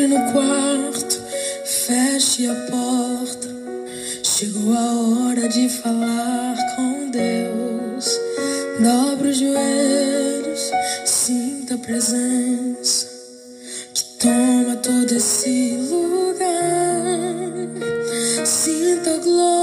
Entre no quarto, feche a porta. Chegou a hora de falar com Deus. Dobre os joelhos, sinta a presença que toma todo esse lugar. Sinta a glória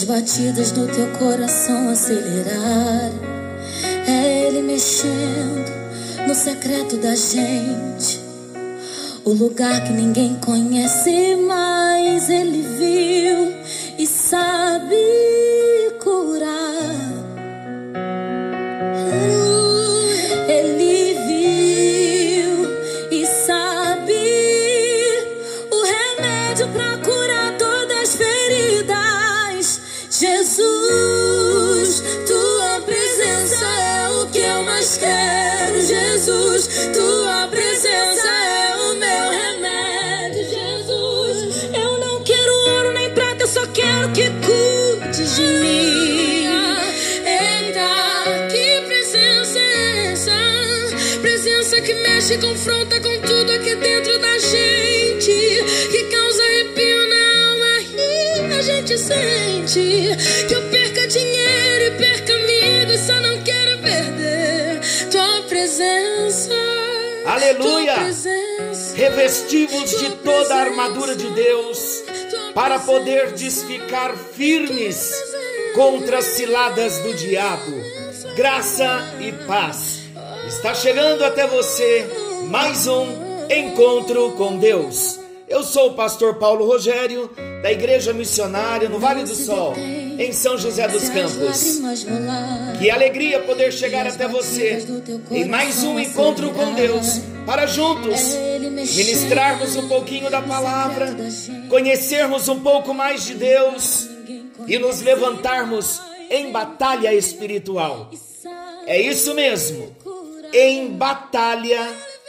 as batidas do teu coração acelerarem. É Ele mexendo no secreto da gente, o lugar que ninguém conhece, mas Ele viu e sabe confronta com tudo aqui dentro da gente, que causa arrepio na alma e a gente sente que eu perca dinheiro e perca amigos, só não quero perder tua presença. Aleluia! Tua presença. Revestivos de toda a armadura de. Deus para poder ficar firmes contra as ciladas do diabo. Graça e paz. Está chegando até você mais um encontro com Deus. Eu sou o pastor Paulo Rogério, da Igreja Missionária no Vale do Sol, em São José dos Campos. Que alegria poder chegar até você em mais um encontro com Deus, para juntos ministrarmos um pouquinho da palavra, conhecermos um pouco mais de Deus e nos levantarmos em batalha espiritual. É isso mesmo, em batalha espiritual.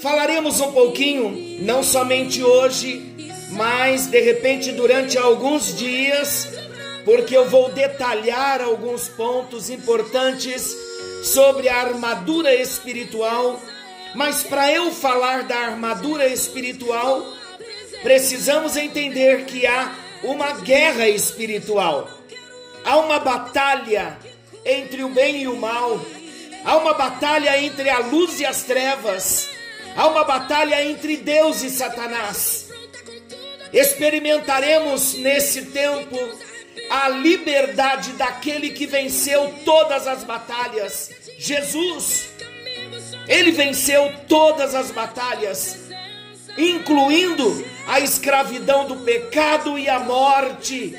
Falaremos um pouquinho, não somente hoje, mas de repente durante alguns dias, porque eu vou detalhar alguns pontos importantes sobre a armadura espiritual. Mas para eu falar da armadura espiritual, precisamos entender que há uma guerra espiritual. Há uma batalha entre o bem e o mal. Há uma batalha entre a luz e as trevas. Há uma batalha entre Deus e Satanás. Experimentaremos nesse tempo a liberdade daquele que venceu todas as batalhas, Jesus. Ele venceu todas as batalhas, incluindo a escravidão do pecado e a morte.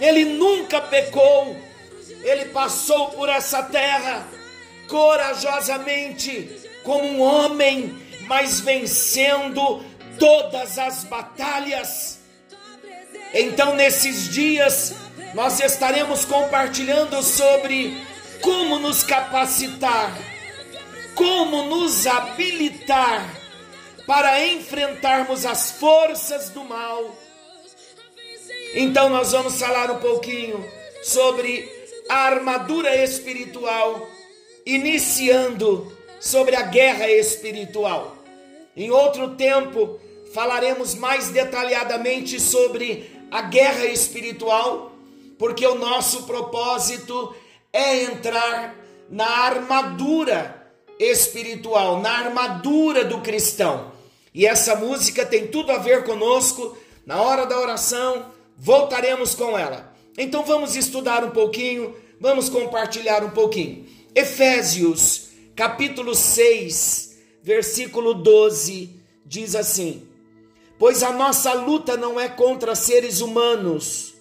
Ele nunca pecou, ele passou por essa terra corajosamente como um homem, mas vencendo todas as batalhas. Então, nesses dias, nós estaremos compartilhando sobre como nos capacitar, como nos habilitar para enfrentarmos as forças do mal. Então, nós vamos falar um pouquinho sobre a armadura espiritual, iniciando sobre a guerra espiritual. Em outro tempo, falaremos mais detalhadamente sobre a guerra espiritual, porque o nosso propósito é entrar na armadura espiritual, na armadura do cristão. E essa música tem tudo a ver conosco. Na hora da oração, voltaremos com ela. Então vamos estudar um pouquinho, vamos compartilhar um pouquinho. Efésios, capítulo 6, versículo 12, diz assim: Pois a nossa luta não é contra seres humanos,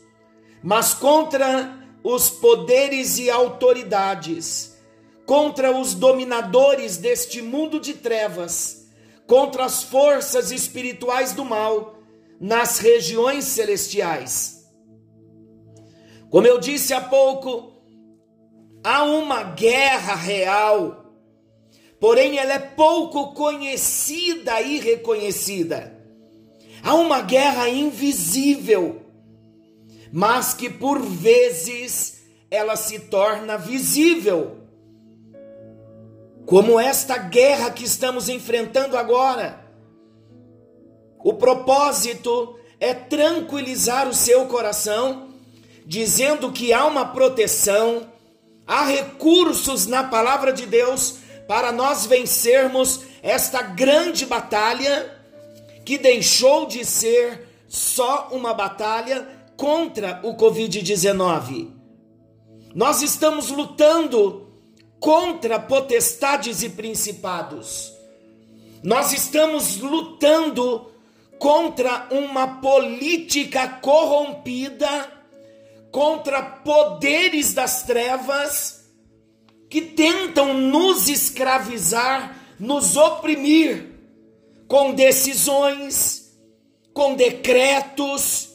mas contra os poderes e autoridades, contra os dominadores deste mundo de trevas, contra as forças espirituais do mal nas regiões celestiais. Como eu disse há pouco, há uma guerra real, porém ela é pouco conhecida e reconhecida. Há uma guerra invisível, mas que por vezes ela se torna visível. Como esta guerra que estamos enfrentando agora. O propósito é tranquilizar o seu coração, dizendo que há uma proteção, há recursos na palavra de Deus para nós vencermos esta grande batalha que deixou de ser só uma batalha contra o Covid-19. Nós estamos lutando contra potestades e principados. Nós estamos lutando contra uma política corrompida, contra poderes das trevas que tentam nos escravizar, nos oprimir com decisões, com decretos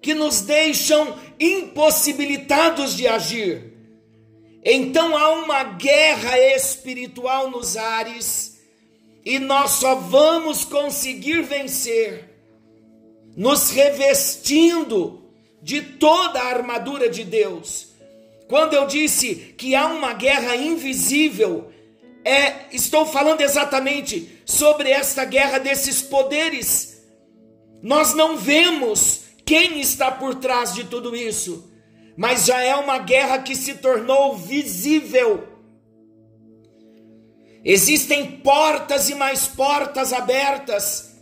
que nos deixam impossibilitados de agir. Então há uma guerra espiritual nos ares e nós só vamos conseguir vencer nos revestindo de toda a armadura de Deus. Quando eu disse que há uma guerra invisível, é, estou falando exatamente sobre esta guerra desses poderes. Nós não vemos quem está por trás de tudo isso, mas já é uma guerra que se tornou visível Existem portas e mais portas abertas,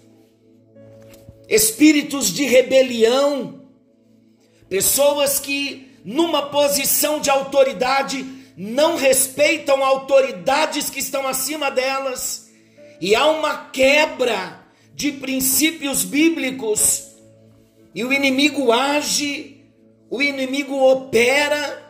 espíritos de rebelião, pessoas que, numa posição de autoridade, não respeitam autoridades que estão acima delas, e há uma quebra de princípios bíblicos, e o inimigo age, o inimigo opera,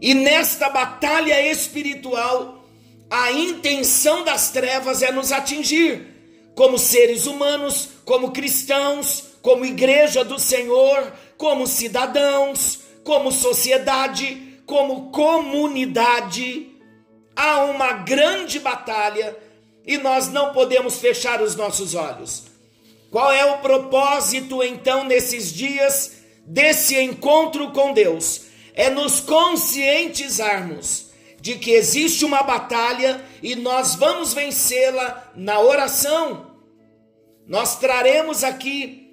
e nesta batalha espiritual, a intenção das trevas é nos atingir, como seres humanos, como cristãos, como igreja do Senhor, como cidadãos, como sociedade, como comunidade. Há uma grande batalha e nós não podemos fechar os nossos olhos. Qual é o propósito então nesses dias desse encontro com Deus? é nos conscientizarmos de que existe uma batalha e nós vamos vencê-la na oração. Nós traremos aqui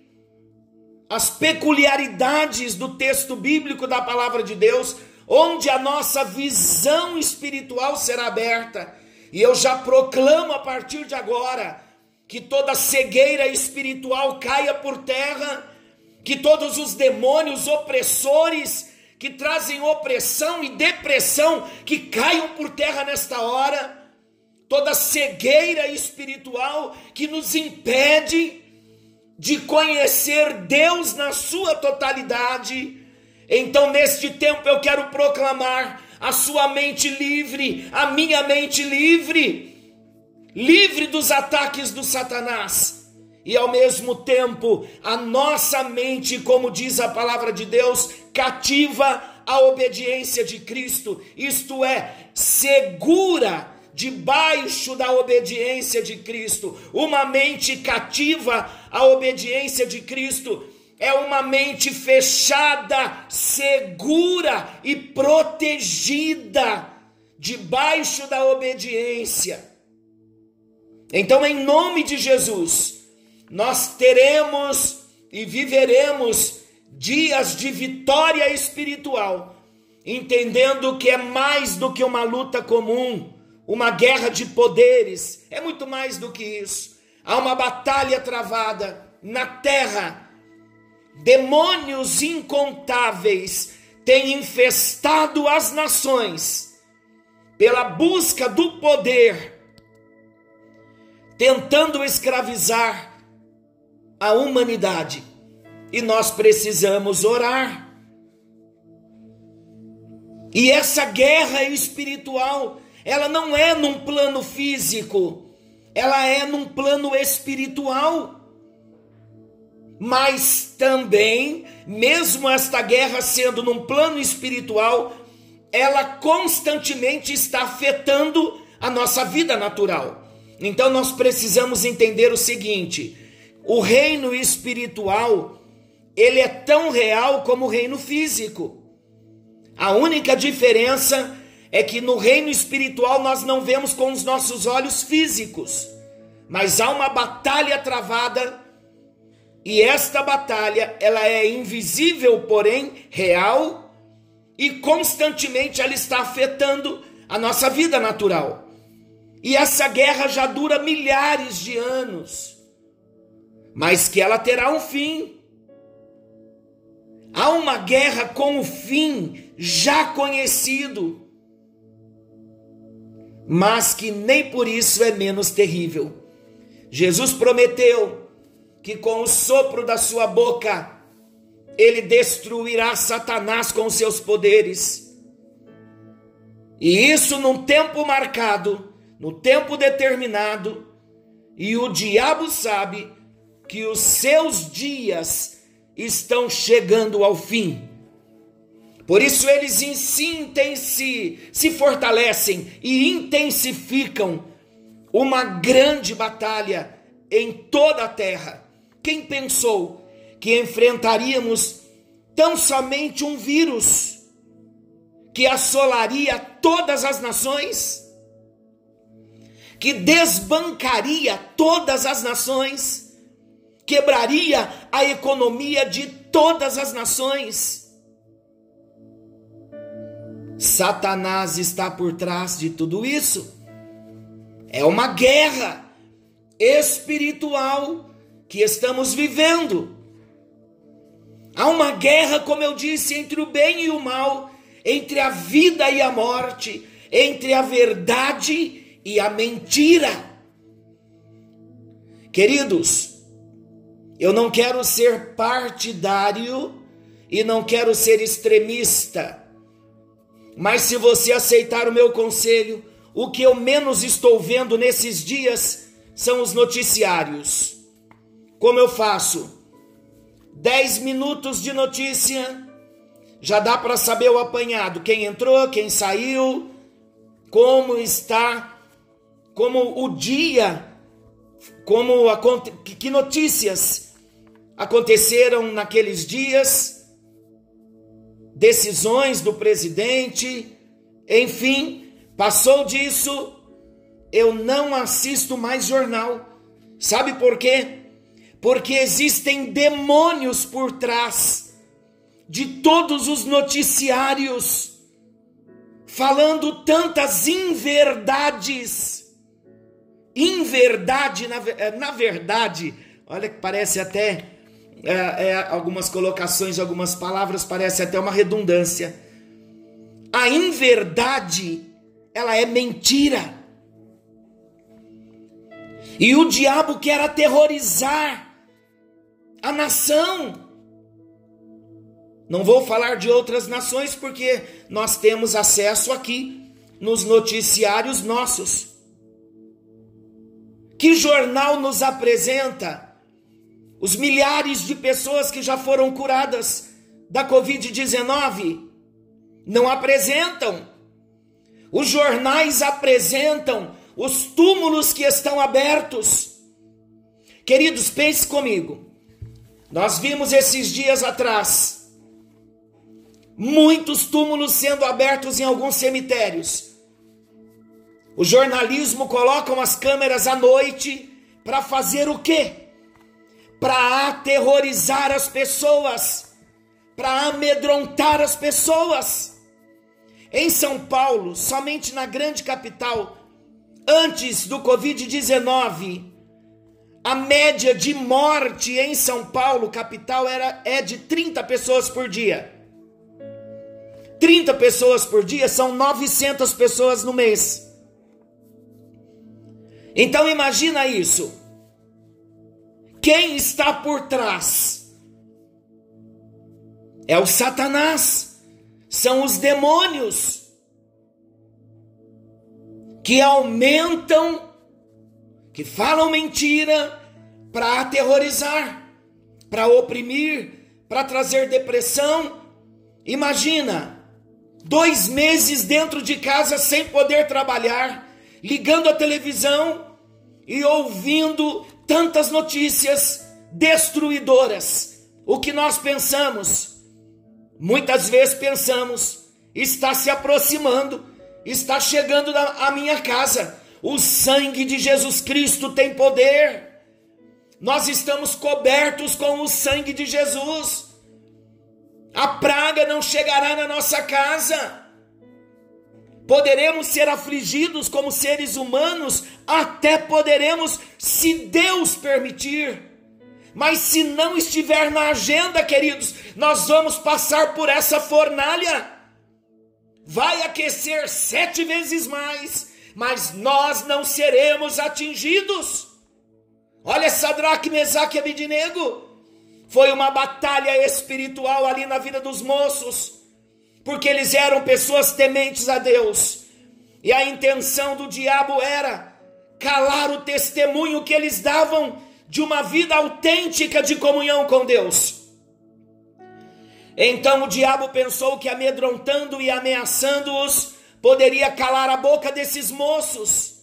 as peculiaridades do texto bíblico da palavra de Deus, onde a nossa visão espiritual será aberta. E eu já proclamo a partir de agora que toda cegueira espiritual caia por terra, que todos os demônios opressores que trazem opressão e depressão, que caiam por terra nesta hora, toda cegueira espiritual que nos impede de conhecer Deus na sua totalidade. Então, neste tempo, eu quero proclamar a sua mente livre, a minha mente livre, livre dos ataques do Satanás e ao mesmo tempo a nossa mente, como diz a palavra de Deus, cativa à obediência de Cristo, isto é, segura debaixo da obediência de Cristo. Uma mente cativa à obediência de Cristo é uma mente fechada, segura e protegida debaixo da obediência. Então, em nome de Jesus, nós teremos e viveremos dias de vitória espiritual, entendendo que é mais do que uma luta comum, uma guerra de poderes, é muito mais do que isso. Há uma batalha travada na terra. Demônios incontáveis têm infestado as nações pela busca do poder, tentando escravizar a humanidade e nós precisamos orar. E essa guerra espiritual, ela não é num plano físico, ela é num plano espiritual. Mas também, mesmo esta guerra sendo num plano espiritual, ela constantemente está afetando a nossa vida natural. Então nós precisamos entender o seguinte: o reino espiritual, ele é tão real como o reino físico. A única diferença é que no reino espiritual nós não vemos com os nossos olhos físicos, mas há uma batalha travada e esta batalha, ela é invisível, porém real, e constantemente ela está afetando a nossa vida natural. E essa guerra já dura milhares de anos, mas que ela terá um fim. Há uma guerra com o fim já conhecido, mas que nem por isso é menos terrível. Jesus prometeu que com o sopro da sua boca ele destruirá Satanás com seus poderes. E isso num tempo marcado, no tempo determinado, e o diabo sabe que os seus dias estão chegando ao fim. Por isso eles se, se fortalecem e intensificam uma grande batalha em toda a terra. Quem pensou que enfrentaríamos tão somente um vírus que assolaria todas as nações? Que desbancaria todas as nações? Quebraria a economia de todas as nações? Satanás está por trás de tudo isso. É uma guerra espiritual que estamos vivendo. Há uma guerra, como eu disse, entre o bem e o mal, entre a vida e a morte, entre a verdade e a mentira. Queridos, eu não quero ser partidário e não quero ser extremista mas se você aceitar o meu conselho, o que eu menos estou vendo nesses dias são os noticiários. Como eu faço? 10 minutos de notícia, já dá para saber o apanhado, quem entrou, quem saiu, como está, como o dia, como que notícias aconteceram naqueles dias decisões do presidente, enfim, passou disso, eu não assisto mais jornal. Sabe por quê? Porque existem demônios por trás de todos os noticiários, falando tantas inverdades. Inverdade, na, na verdade, olha que parece até é, é, algumas colocações, algumas palavras, parece até uma redundância. A inverdade, ela é mentira. E o diabo quer aterrorizar a nação. Não vou falar de outras nações porque nós temos acesso aqui nos noticiários nossos. Que jornal nos apresenta os milhares de pessoas que já foram curadas da Covid-19 não apresentam. Os jornais apresentam os túmulos que estão abertos. Queridos, pense comigo. Nós vimos esses dias atrás muitos túmulos sendo abertos em alguns cemitérios. O jornalismo coloca as câmeras à noite para fazer o quê? Para aterrorizar as pessoas, para amedrontar as pessoas. Em São Paulo, somente na grande capital, antes do Covid-19, a média de morte em São Paulo, capital, era, é de 30 pessoas por dia. 30 pessoas por dia são 900 pessoas no mês. Então imagina isso. Quem está por trás? É o Satanás, são os demônios que aumentam, que falam mentira para aterrorizar, para oprimir, para trazer depressão. Imagina, dois meses dentro de casa sem poder trabalhar, ligando a televisão e ouvindo tantas notícias destruidoras. O que nós pensamos? Muitas vezes pensamos, está se aproximando, está chegando à minha casa. O sangue de Jesus Cristo tem poder. Nós estamos cobertos com o sangue de Jesus. A praga não chegará na nossa casa. Poderemos ser afligidos como seres humanos, até poderemos, se Deus permitir. Mas se não estiver na agenda, queridos, nós vamos passar por essa fornalha. Vai aquecer sete vezes mais, mas nós não seremos atingidos. Olha Sadraque, Mesaque e Abidinego. Foi uma batalha espiritual ali na vida dos moços, porque eles eram pessoas tementes a Deus. E a intenção do diabo era calar o testemunho que eles davam de uma vida autêntica de comunhão com Deus. Então o diabo pensou que amedrontando e ameaçando-os poderia calar a boca desses moços.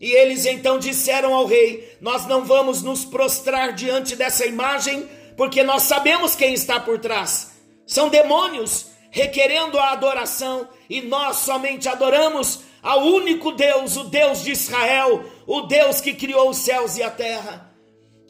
E eles então disseram ao rei: Nós não vamos nos prostrar diante dessa imagem, porque nós sabemos quem está por trás. São demônios requerendo a adoração, e nós somente adoramos ao único Deus, o Deus de Israel, o Deus que criou os céus e a terra.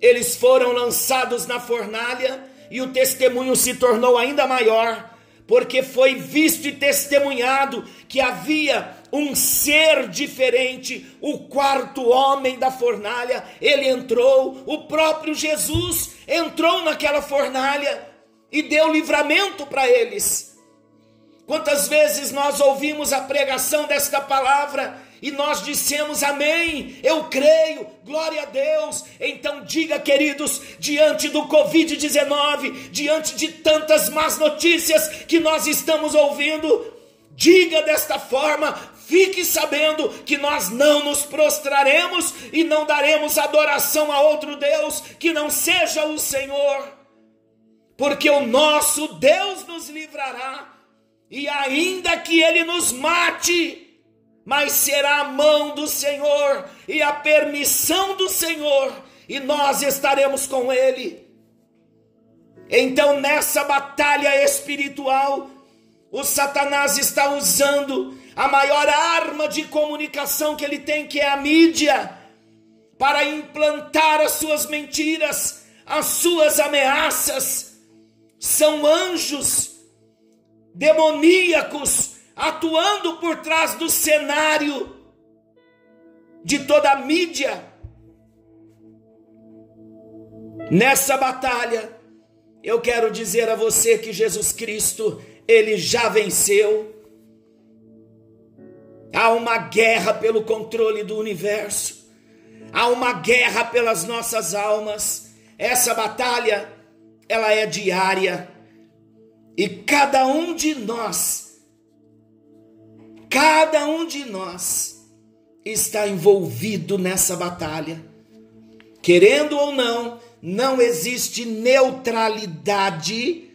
Eles foram lançados na fornalha e o testemunho se tornou ainda maior, porque foi visto e testemunhado que havia um ser diferente, o quarto homem da fornalha, ele entrou, o próprio Jesus entrou naquela fornalha e deu livramento para eles. Quantas vezes nós ouvimos a pregação desta palavra e nós dissemos amém, eu creio, glória a Deus. Então diga, queridos, diante do Covid-19, diante de tantas más notícias que nós estamos ouvindo, diga desta forma: Fique sabendo que nós não nos prostraremos e não daremos adoração a outro Deus que não seja o Senhor, porque o nosso Deus nos livrará, e ainda que ele nos mate, mas será a mão do Senhor e a permissão do Senhor, e nós estaremos com ele. Então, nessa batalha espiritual, o Satanás está usando a maior arma de comunicação que ele tem, que é a mídia, para implantar as suas mentiras, as suas ameaças. São anjos demoníacos atuando por trás do cenário de toda a mídia. Nessa batalha, eu quero dizer a você que Jesus Cristo, ele já venceu Há uma guerra pelo controle do universo. Há uma guerra pelas nossas almas. Essa batalha, ela é diária. E cada um de nós, cada um de nós está envolvido nessa batalha. Querendo ou não, não existe neutralidade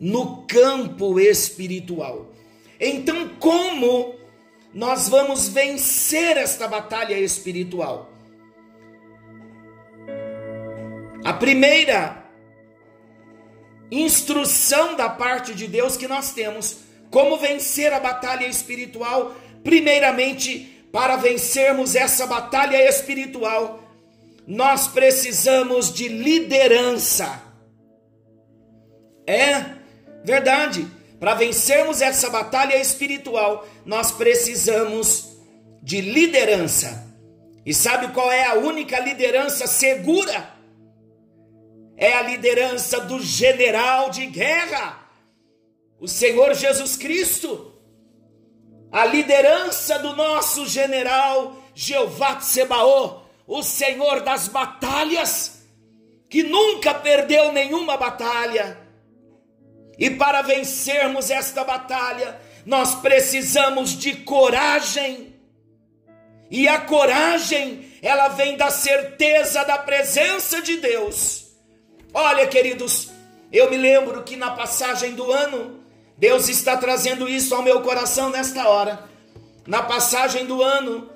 no campo espiritual. Então, como nós vamos vencer esta batalha espiritual. A primeira instrução da parte de Deus que nós temos, como vencer a batalha espiritual, primeiramente, para vencermos essa batalha espiritual, nós precisamos de liderança. É verdade. Para vencermos essa batalha espiritual, nós precisamos de liderança. E sabe qual é a única liderança segura? É a liderança do general de guerra, o Senhor Jesus Cristo. A liderança do nosso general Jeová Sebaô, o Senhor das batalhas, que nunca perdeu nenhuma batalha e para vencermos esta batalha, nós precisamos de coragem. E a coragem, ela vem da certeza da presença de Deus. Olha, queridos, eu me lembro que na passagem do ano, Deus está trazendo isso ao meu coração nesta hora. Na passagem do ano,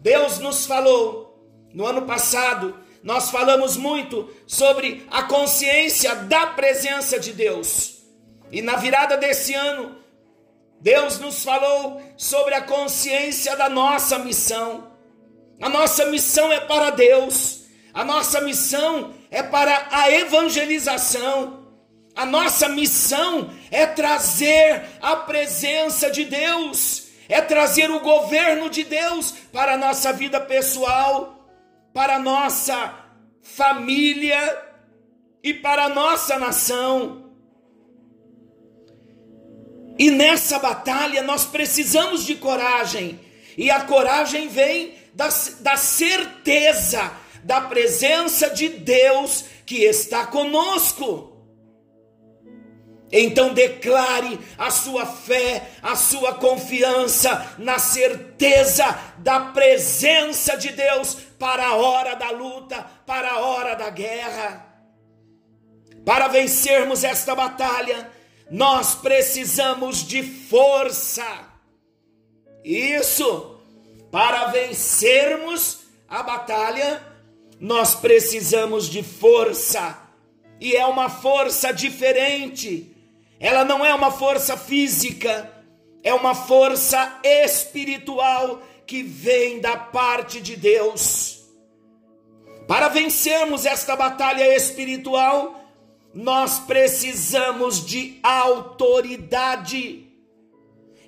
Deus nos falou, no ano passado, nós falamos muito sobre a consciência da presença de Deus. E na virada desse ano, Deus nos falou sobre a consciência da nossa missão. A nossa missão é para Deus, a nossa missão é para a evangelização, a nossa missão é trazer a presença de Deus, é trazer o governo de Deus para a nossa vida pessoal, para a nossa família e para a nossa nação. E nessa batalha nós precisamos de coragem, e a coragem vem da, da certeza da presença de Deus que está conosco. Então declare a sua fé, a sua confiança na certeza da presença de Deus para a hora da luta, para a hora da guerra. Para vencermos esta batalha, nós precisamos de força. Isso, para vencermos a batalha, nós precisamos de força. E é uma força diferente. Ela não é uma força física, é uma força espiritual que vem da parte de Deus. Para vencermos esta batalha espiritual, nós precisamos de autoridade.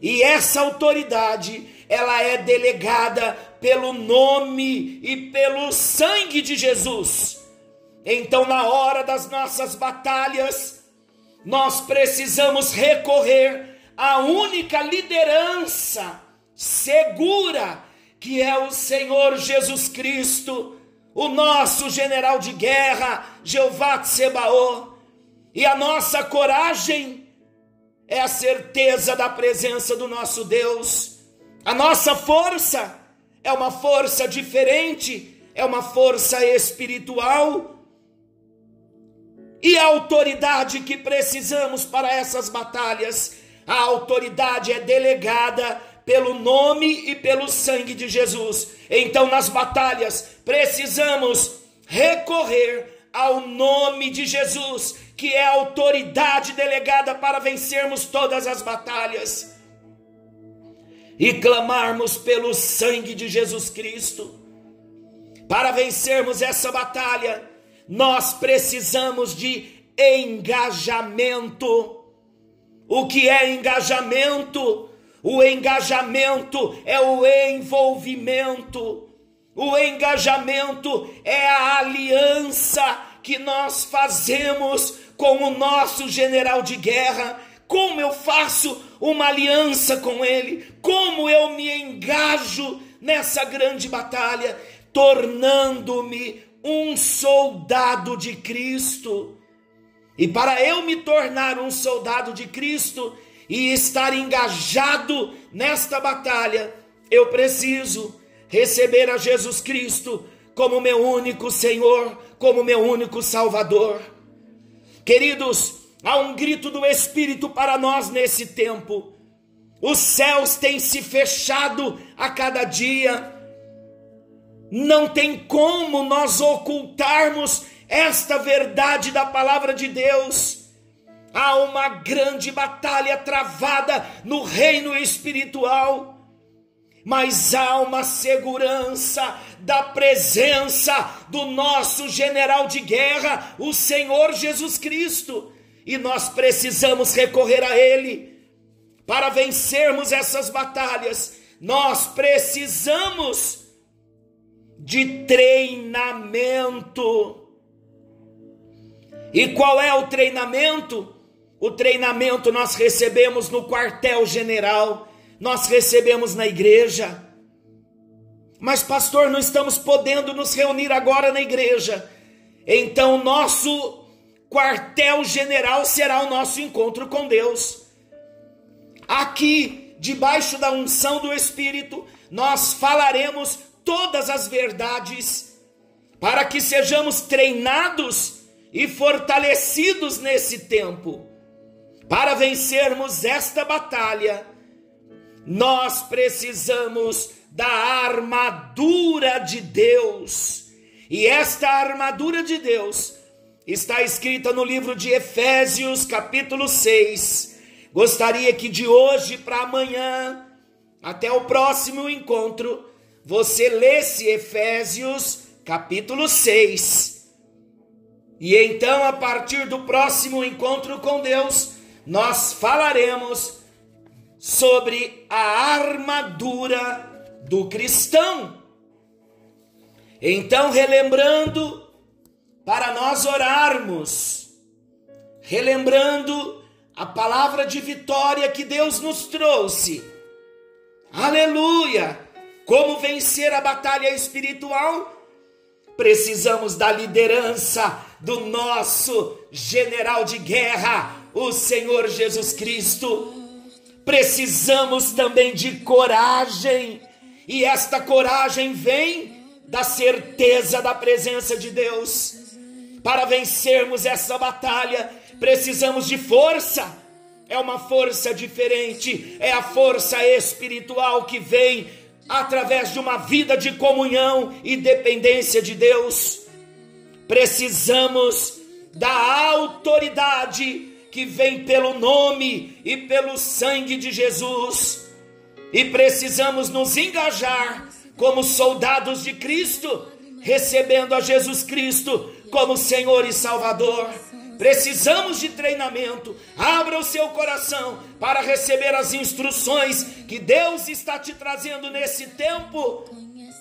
E essa autoridade, ela é delegada pelo nome e pelo sangue de Jesus. Então, na hora das nossas batalhas, nós precisamos recorrer à única liderança segura, que é o Senhor Jesus Cristo, o nosso general de guerra, Jeová Tsebaô. E a nossa coragem é a certeza da presença do nosso Deus. A nossa força é uma força diferente, é uma força espiritual. E a autoridade que precisamos para essas batalhas, a autoridade é delegada pelo nome e pelo sangue de Jesus. Então, nas batalhas, precisamos recorrer ao nome de Jesus, que é a autoridade delegada para vencermos todas as batalhas, e clamarmos pelo sangue de Jesus Cristo. Para vencermos essa batalha, nós precisamos de engajamento. O que é engajamento? O engajamento é o envolvimento. O engajamento é a aliança que nós fazemos com o nosso general de guerra. Como eu faço uma aliança com ele? Como eu me engajo nessa grande batalha, tornando-me um soldado de Cristo? E para eu me tornar um soldado de Cristo e estar engajado nesta batalha, eu preciso receber a Jesus Cristo como meu único Senhor, como meu único Salvador. Queridos, há um grito do Espírito para nós nesse tempo. Os céus têm se fechado a cada dia. Não tem como nós ocultarmos esta verdade da palavra de Deus. Há uma grande batalha travada no reino espiritual mas há uma segurança da presença do nosso general de guerra, o Senhor Jesus Cristo, e nós precisamos recorrer a Ele para vencermos essas batalhas. Nós precisamos de treinamento. E qual é o treinamento? O treinamento nós recebemos no quartel-general nós recebemos na igreja. Mas, pastor, não estamos podendo nos reunir agora na igreja. Então, nosso quartel-general será o nosso encontro com Deus. Aqui, debaixo da unção do Espírito, nós falaremos todas as verdades, para que sejamos treinados e fortalecidos nesse tempo. Para vencermos esta batalha, nós precisamos da armadura de Deus. E esta armadura de Deus está escrita no livro de Efésios, capítulo 6. Gostaria que de hoje para amanhã, até o próximo encontro, você lesse Efésios, capítulo 6. E então, a partir do próximo encontro com Deus, nós falaremos sobre a armadura do cristão. Então, relembrando, para nós orarmos, relembrando a palavra de vitória que Deus nos trouxe. Aleluia! Como vencer a batalha espiritual? Precisamos da liderança do nosso general de guerra, o Senhor Jesus Cristo. Precisamos também de coragem e esta coragem vem da certeza da presença de Deus. Para vencermos essa batalha, precisamos de força. É uma força diferente, é a força espiritual que vem através de uma vida de comunhão e dependência de Deus. Precisamos da autoridade que vem pelo nome e pelo sangue de Jesus e precisamos nos engajar como soldados de Cristo, recebendo a Jesus Cristo como Senhor e Salvador. Precisamos de treinamento. Abra o seu coração para receber as instruções que Deus está te trazendo nesse tempo.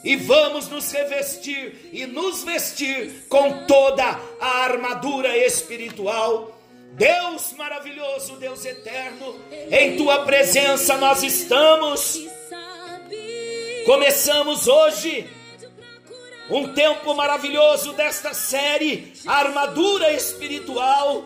E vamos nos revestir e nos vestir com toda a armadura espiritual Deus maravilhoso, Deus eterno, em tua presença nós estamos. Começamos hoje um tempo maravilhoso desta série, armadura espiritual.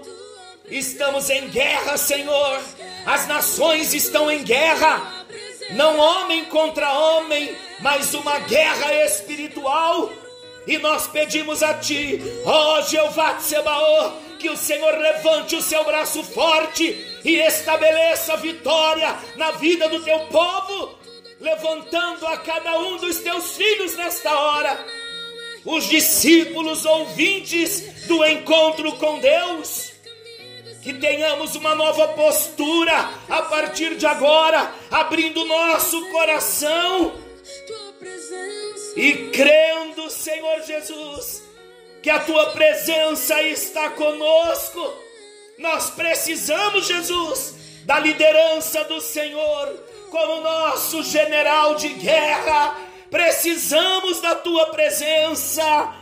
Estamos em guerra, Senhor. As nações estão em guerra, não homem contra homem, mas uma guerra espiritual. E nós pedimos a Ti, ó Jeová Tsebaô, que o Senhor levante o seu braço forte e estabeleça vitória na vida do teu povo, levantando a cada um dos teus filhos nesta hora, os discípulos ouvintes do encontro com Deus. Que tenhamos uma nova postura a partir de agora, abrindo nosso coração e crendo, Senhor Jesus, que a tua presença está conosco. Nós precisamos, Jesus, da liderança do Senhor como nosso general de guerra. Precisamos da tua presença.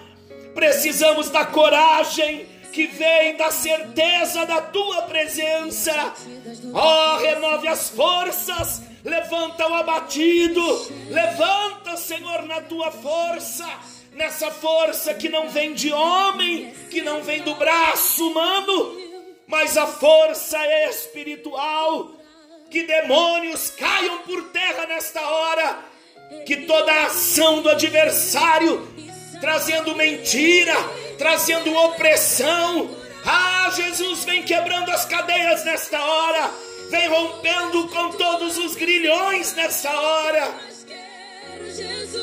Precisamos da coragem que vem da certeza da tua presença. Oh, renove as forças, levanta o abatido, levanta, Senhor, na tua força nessa força que não vem de homem, que não vem do braço humano, mas a força espiritual. Que demônios caiam por terra nesta hora, que toda a ação do adversário, trazendo mentira, trazendo opressão, ah, Jesus vem quebrando as cadeias nesta hora, vem rompendo com todos os grilhões nessa hora.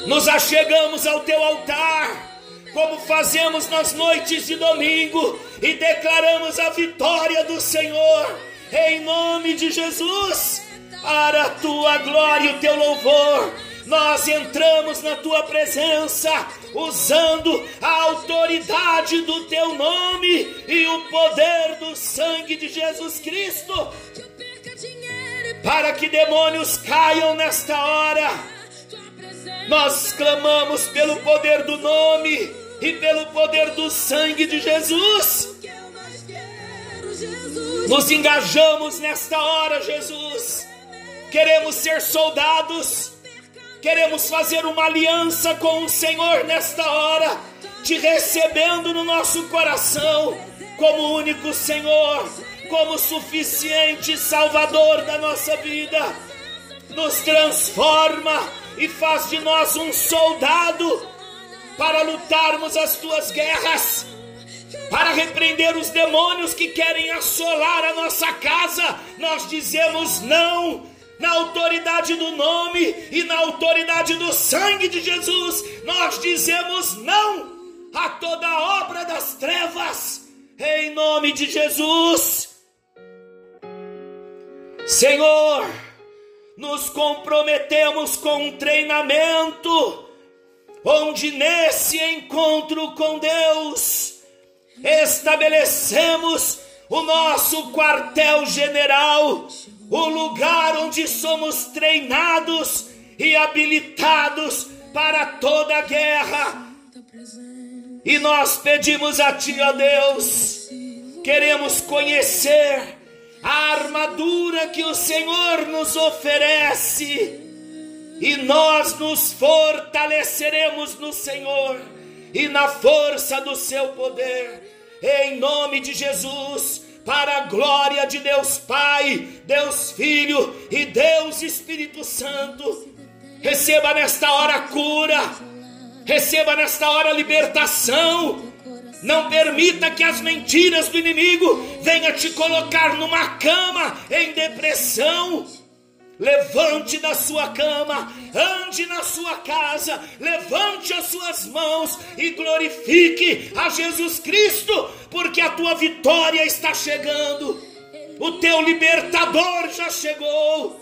Nos achegamos ao teu altar, como fazemos nas noites de domingo, e declaramos a vitória do Senhor, em nome de Jesus, para a tua glória e o teu louvor. Nós entramos na tua presença usando a autoridade do teu nome e o poder do sangue de Jesus Cristo, para que demônios caiam nesta hora nós clamamos pelo poder do nome e pelo poder do sangue de Jesus. Nos engajamos nesta hora, Jesus. Queremos ser soldados. Queremos fazer uma aliança com o Senhor nesta hora, te recebendo no nosso coração como único Senhor, como suficiente Salvador da nossa vida. Nos transforma e faz de nós um soldado para lutarmos as tuas guerras. para repreender os demônios que querem assolar a nossa casa, nós dizemos não. Na autoridade do nome e na autoridade do sangue de Jesus, nós dizemos não a toda obra das trevas, em nome de Jesus. Senhor, nos comprometemos com um treinamento, onde nesse encontro com Deus, estabelecemos o nosso quartel-general, o lugar onde somos treinados e habilitados para toda a guerra. E nós pedimos a Ti, ó Deus, queremos conhecer a armadura que o Senhor nos oferece, e nós nos fortaleceremos no Senhor e na força do seu poder, em nome de Jesus, para a glória de Deus Pai, Deus Filho e Deus Espírito Santo. Receba nesta hora cura, receba nesta hora libertação não permita que as mentiras do inimigo venham te colocar numa cama em depressão. Levante da sua cama, ande na sua casa, levante as suas mãos e glorifique a Jesus Cristo, porque a tua vitória está chegando. O teu libertador já chegou.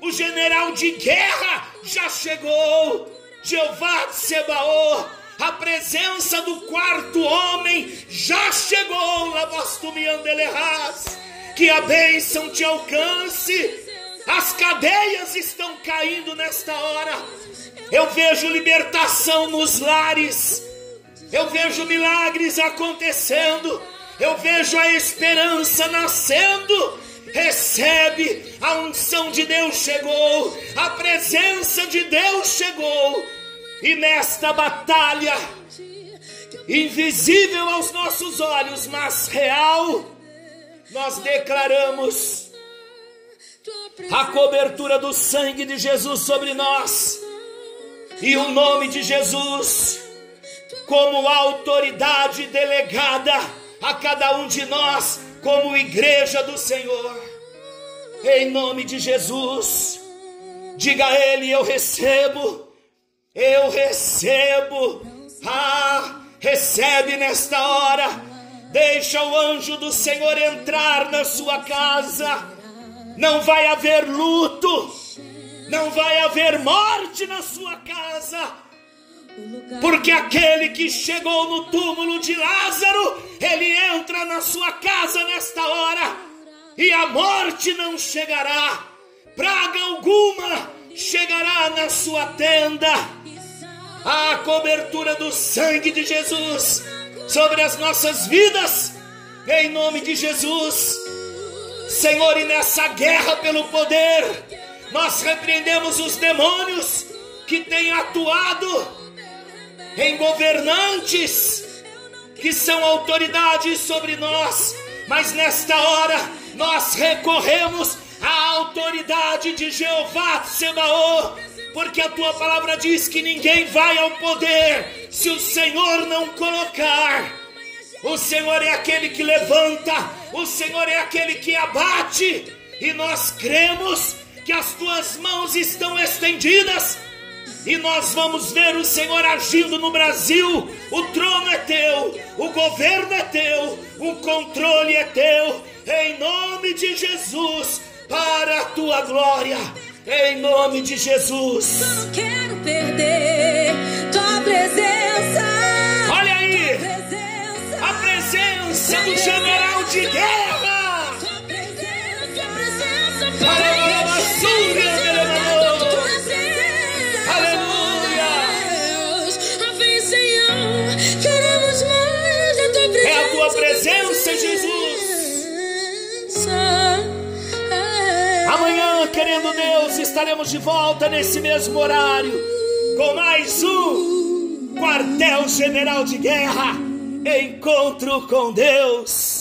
O general de guerra já chegou. Jeová Sebaô a presença do quarto homem já chegou, Lavastumiandelerás. Que a bênção te alcance. As cadeias estão caindo nesta hora. Eu vejo libertação nos lares. Eu vejo milagres acontecendo. Eu vejo a esperança nascendo. Recebe, a unção de Deus chegou, a presença de Deus chegou e nesta batalha, invisível aos nossos olhos, mas real, nós declaramos a cobertura do sangue de Jesus sobre nós e o nome de Jesus como autoridade delegada a cada um de nós, como igreja do Senhor. Em nome de Jesus, diga a Ele: Eu recebo eu recebo. Ah, recebe nesta hora. Deixa o anjo do Senhor entrar na sua casa. Não vai haver luto. Não vai haver morte na sua casa. Porque aquele que chegou no túmulo de Lázaro, ele entra na sua casa nesta hora, e a morte não chegará, praga alguma chegará na sua tenda a cobertura do sangue de Jesus sobre as nossas vidas, em nome de Jesus. Senhor, e nessa guerra pelo poder, nós repreendemos os demônios que têm atuado em governantes que são autoridades sobre nós, mas nesta hora nós recorremos à autoridade de Jeová Sebaô porque a tua palavra diz que ninguém vai ao poder se o Senhor não colocar. O Senhor é aquele que levanta, o Senhor é aquele que abate, e nós cremos que as tuas mãos estão estendidas. E nós vamos ver o Senhor agindo no Brasil. O trono é teu, o governo é teu, o controle é teu. Em nome de Jesus, para a tua glória em nome de Jesus. Não quero perder tua presença. Presença, do general de guerra. Tua presença, Aleluia. É a tua presença, Jesus. Amanhã, querendo Deus, estaremos de volta nesse mesmo horário com mais um quartel general de guerra. Encontro com Deus.